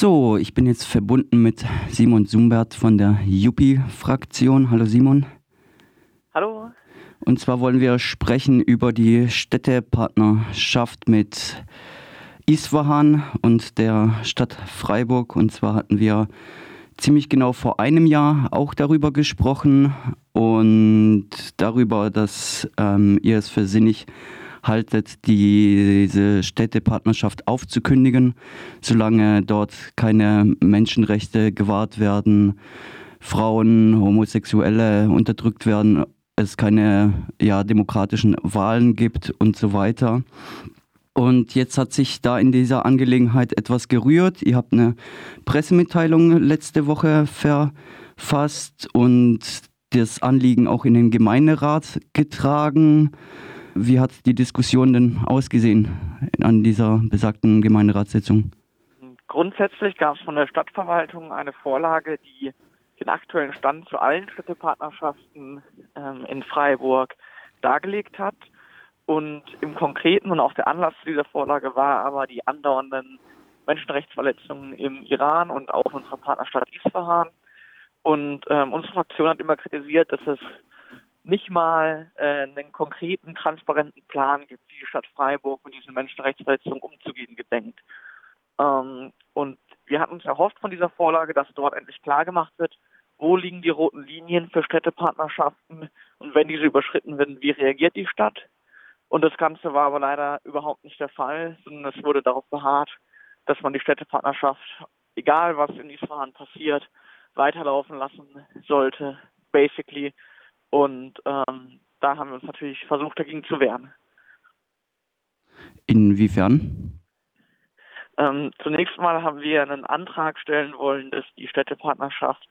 So, ich bin jetzt verbunden mit Simon Sumbert von der Juppie-Fraktion. Hallo Simon. Hallo. Und zwar wollen wir sprechen über die Städtepartnerschaft mit Isfahan und der Stadt Freiburg. Und zwar hatten wir ziemlich genau vor einem Jahr auch darüber gesprochen und darüber, dass ähm, ihr es für sinnig haltet, diese Städtepartnerschaft aufzukündigen, solange dort keine Menschenrechte gewahrt werden, Frauen, Homosexuelle unterdrückt werden, es keine ja, demokratischen Wahlen gibt und so weiter. Und jetzt hat sich da in dieser Angelegenheit etwas gerührt. Ihr habt eine Pressemitteilung letzte Woche verfasst und das Anliegen auch in den Gemeinderat getragen. Wie hat die Diskussion denn ausgesehen an dieser besagten Gemeinderatssitzung? Grundsätzlich gab es von der Stadtverwaltung eine Vorlage, die den aktuellen Stand zu allen Städtepartnerschaften ähm, in Freiburg dargelegt hat. Und im Konkreten und auch der Anlass dieser Vorlage war aber die andauernden Menschenrechtsverletzungen im Iran und auch in unserer Partnerstadt Isfahan. Und ähm, unsere Fraktion hat immer kritisiert, dass es nicht mal äh, einen konkreten, transparenten Plan gibt, wie die Stadt Freiburg mit diesen Menschenrechtsverletzungen umzugehen gedenkt. Ähm, und wir hatten uns erhofft von dieser Vorlage, dass dort endlich klar gemacht wird, wo liegen die roten Linien für Städtepartnerschaften und wenn diese überschritten werden, wie reagiert die Stadt? Und das Ganze war aber leider überhaupt nicht der Fall, sondern es wurde darauf beharrt, dass man die Städtepartnerschaft, egal was in Isfahan passiert, weiterlaufen lassen sollte, basically, und ähm, da haben wir uns natürlich versucht, dagegen zu wehren. Inwiefern? Ähm, zunächst mal haben wir einen Antrag stellen wollen, dass die Städtepartnerschaft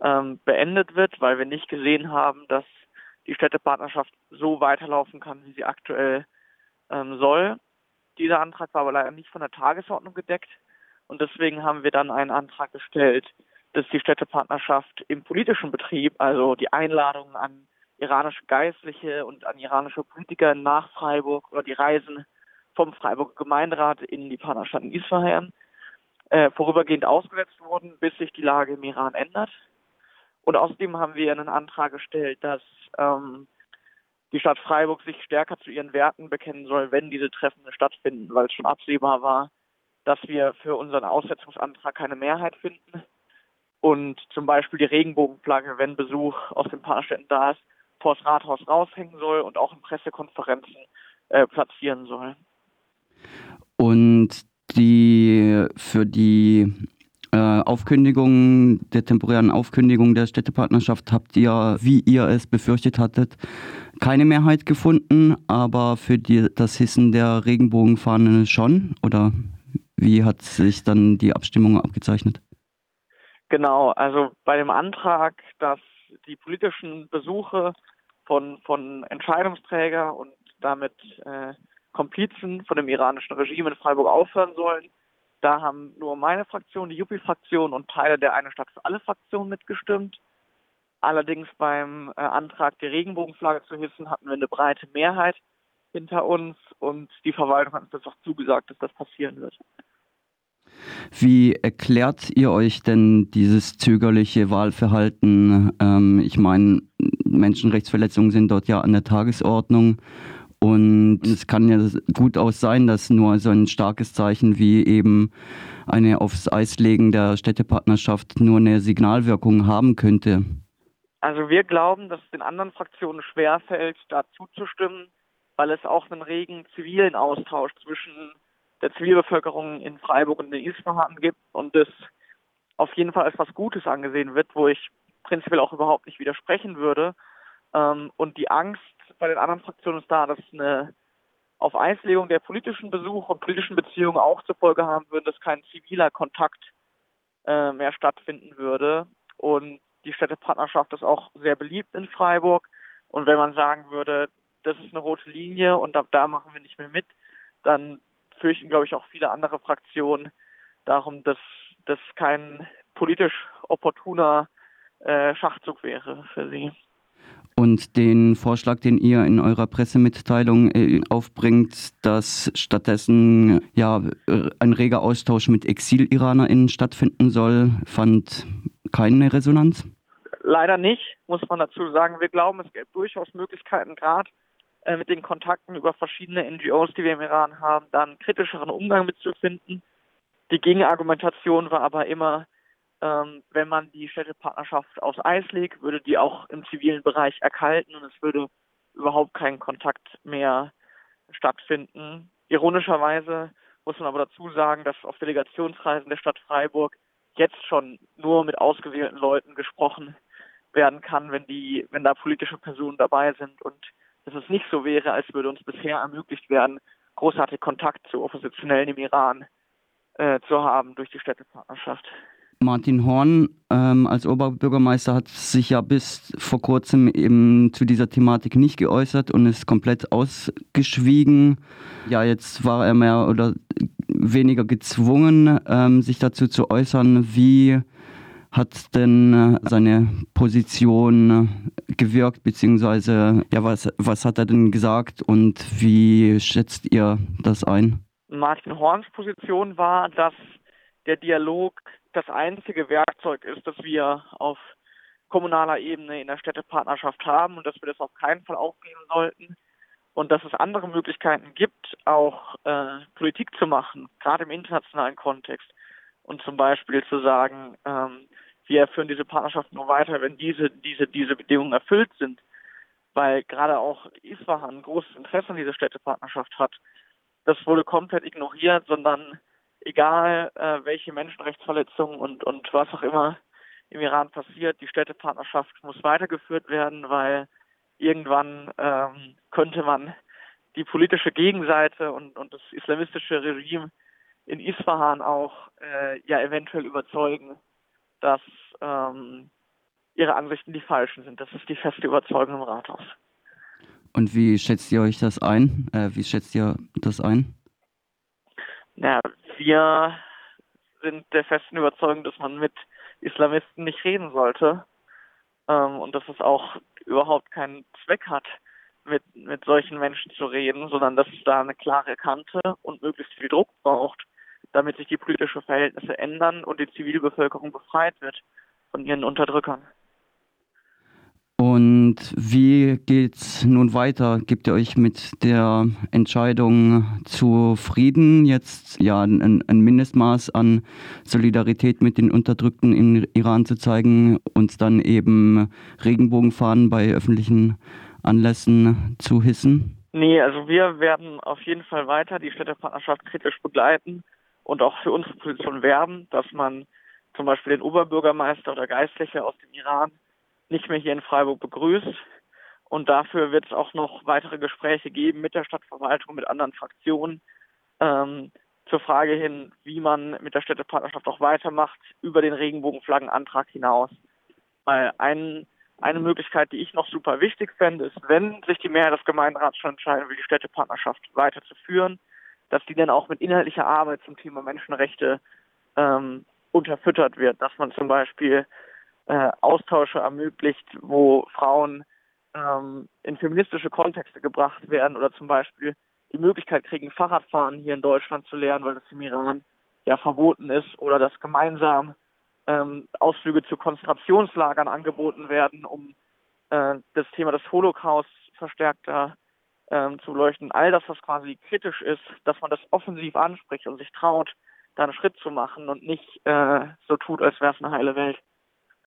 ähm, beendet wird, weil wir nicht gesehen haben, dass die Städtepartnerschaft so weiterlaufen kann, wie sie aktuell ähm, soll. Dieser Antrag war aber leider nicht von der Tagesordnung gedeckt und deswegen haben wir dann einen Antrag gestellt, dass die Städtepartnerschaft im politischen Betrieb, also die Einladungen an iranische Geistliche und an iranische Politiker nach Freiburg oder die Reisen vom Freiburger Gemeinderat in die Partnerstadt in Isfahan äh, vorübergehend ausgesetzt wurden, bis sich die Lage im Iran ändert. Und außerdem haben wir einen Antrag gestellt, dass ähm, die Stadt Freiburg sich stärker zu ihren Werten bekennen soll, wenn diese Treffen stattfinden, weil es schon absehbar war, dass wir für unseren Aussetzungsantrag keine Mehrheit finden und zum Beispiel die Regenbogenflagge, wenn Besuch aus den Partnerstädten da ist, vor das Rathaus raushängen soll und auch in Pressekonferenzen äh, platzieren soll. Und die für die äh, Aufkündigung der temporären Aufkündigung der Städtepartnerschaft habt ihr, wie ihr es befürchtet hattet, keine Mehrheit gefunden, aber für die, das Hissen der Regenbogenfahne schon? Oder wie hat sich dann die Abstimmung abgezeichnet? Genau, also bei dem Antrag, dass die politischen Besuche von, von Entscheidungsträger und damit äh, Komplizen von dem iranischen Regime in Freiburg aufhören sollen. Da haben nur meine Fraktion, die Juppie-Fraktion und Teile der Eine Stadt für alle Fraktionen mitgestimmt. Allerdings beim äh, Antrag, die Regenbogenflagge zu hissen, hatten wir eine breite Mehrheit hinter uns und die Verwaltung hat uns das auch zugesagt, dass das passieren wird. Wie erklärt ihr euch denn dieses zögerliche Wahlverhalten? Ähm, ich meine, Menschenrechtsverletzungen sind dort ja an der Tagesordnung. Und es kann ja gut auch sein, dass nur so ein starkes Zeichen wie eben eine aufs Eis legen der Städtepartnerschaft nur eine Signalwirkung haben könnte. Also wir glauben, dass es den anderen Fraktionen schwerfällt, da zuzustimmen, weil es auch einen regen zivilen Austausch zwischen der Zivilbevölkerung in Freiburg und in Isfahan gibt und das auf jeden Fall als was Gutes angesehen wird, wo ich prinzipiell auch überhaupt nicht widersprechen würde. Ähm, und die Angst bei den anderen Fraktionen ist da, dass eine auf Eislegung der politischen Besuche und politischen Beziehungen auch zur Folge haben würde, dass kein ziviler Kontakt äh, mehr stattfinden würde. Und die Städtepartnerschaft ist auch sehr beliebt in Freiburg. Und wenn man sagen würde, das ist eine rote Linie und ab da machen wir nicht mehr mit, dann fürchten, glaube ich, auch viele andere Fraktionen darum, dass das kein politisch opportuner äh, Schachzug wäre für sie. Und den Vorschlag, den ihr in eurer Pressemitteilung äh, aufbringt, dass stattdessen ja ein reger Austausch mit Exil-IranerInnen stattfinden soll, fand keine Resonanz? Leider nicht, muss man dazu sagen. Wir glauben, es gibt durchaus Möglichkeiten, gerade äh, mit den Kontakten über verschiedene NGOs, die wir im Iran haben, dann kritischeren Umgang mitzufinden. Die Gegenargumentation war aber immer, ähm, wenn man die Städtepartnerschaft aufs Eis legt, würde die auch im zivilen Bereich erkalten und es würde überhaupt kein Kontakt mehr stattfinden. Ironischerweise muss man aber dazu sagen, dass auf Delegationsreisen der Stadt Freiburg jetzt schon nur mit ausgewählten Leuten gesprochen werden kann, wenn die, wenn da politische Personen dabei sind und dass es nicht so wäre, als würde uns bisher ermöglicht werden, großartig Kontakt zu Oppositionellen im Iran äh, zu haben durch die Städtepartnerschaft. Martin Horn ähm, als Oberbürgermeister hat sich ja bis vor kurzem eben zu dieser Thematik nicht geäußert und ist komplett ausgeschwiegen. Ja, jetzt war er mehr oder weniger gezwungen, ähm, sich dazu zu äußern. Wie hat denn äh, seine Position gewirkt, beziehungsweise ja, was, was hat er denn gesagt und wie schätzt ihr das ein? Martin Horns Position war, dass der Dialog das einzige Werkzeug ist, das wir auf kommunaler Ebene in der Städtepartnerschaft haben und dass wir das auf keinen Fall aufgeben sollten und dass es andere Möglichkeiten gibt, auch äh, Politik zu machen, gerade im internationalen Kontext und zum Beispiel zu sagen, ähm, wir führen diese Partnerschaft nur weiter, wenn diese, diese, diese Bedingungen erfüllt sind, weil gerade auch Isfahan ein großes Interesse an dieser Städtepartnerschaft hat. Das wurde komplett ignoriert, sondern egal äh, welche Menschenrechtsverletzungen und, und was auch immer im Iran passiert, die Städtepartnerschaft muss weitergeführt werden, weil irgendwann ähm, könnte man die politische Gegenseite und, und das islamistische Regime in Isfahan auch äh, ja eventuell überzeugen, dass ähm, ihre Ansichten die falschen sind. Das ist die feste Überzeugung im Rathaus. Und wie schätzt ihr euch das ein? Äh, wie schätzt ihr das ein? Ja, wir sind der festen Überzeugung, dass man mit Islamisten nicht reden sollte ähm, und dass es auch überhaupt keinen Zweck hat, mit, mit solchen Menschen zu reden, sondern dass es da eine klare Kante und möglichst viel Druck braucht, damit sich die politischen Verhältnisse ändern und die Zivilbevölkerung befreit wird von ihren Unterdrückern. Und wie geht's nun weiter? Gebt ihr euch mit der Entscheidung zufrieden, jetzt ja ein, ein, Mindestmaß an Solidarität mit den Unterdrückten im Iran zu zeigen und dann eben Regenbogenfahnen bei öffentlichen Anlässen zu hissen? Nee, also wir werden auf jeden Fall weiter die Städtepartnerschaft kritisch begleiten und auch für unsere Position werben, dass man zum Beispiel den Oberbürgermeister oder Geistliche aus dem Iran nicht mehr hier in Freiburg begrüßt. Und dafür wird es auch noch weitere Gespräche geben mit der Stadtverwaltung, mit anderen Fraktionen, ähm, zur Frage hin, wie man mit der Städtepartnerschaft auch weitermacht, über den Regenbogenflaggenantrag hinaus. Weil ein, eine Möglichkeit, die ich noch super wichtig fände, ist, wenn sich die Mehrheit des Gemeinderats schon entscheiden will, die Städtepartnerschaft weiterzuführen, dass die dann auch mit inhaltlicher Arbeit zum Thema Menschenrechte ähm, unterfüttert wird, dass man zum Beispiel äh, Austausche ermöglicht, wo Frauen ähm, in feministische Kontexte gebracht werden oder zum Beispiel die Möglichkeit kriegen, Fahrradfahren hier in Deutschland zu lernen, weil das im Iran ja verboten ist, oder dass gemeinsam ähm, Ausflüge zu Konzentrationslagern angeboten werden, um äh, das Thema des Holocaust verstärkter ähm, zu beleuchten. All das, was quasi kritisch ist, dass man das offensiv anspricht und sich traut, da einen Schritt zu machen und nicht äh, so tut, als wäre es eine heile Welt.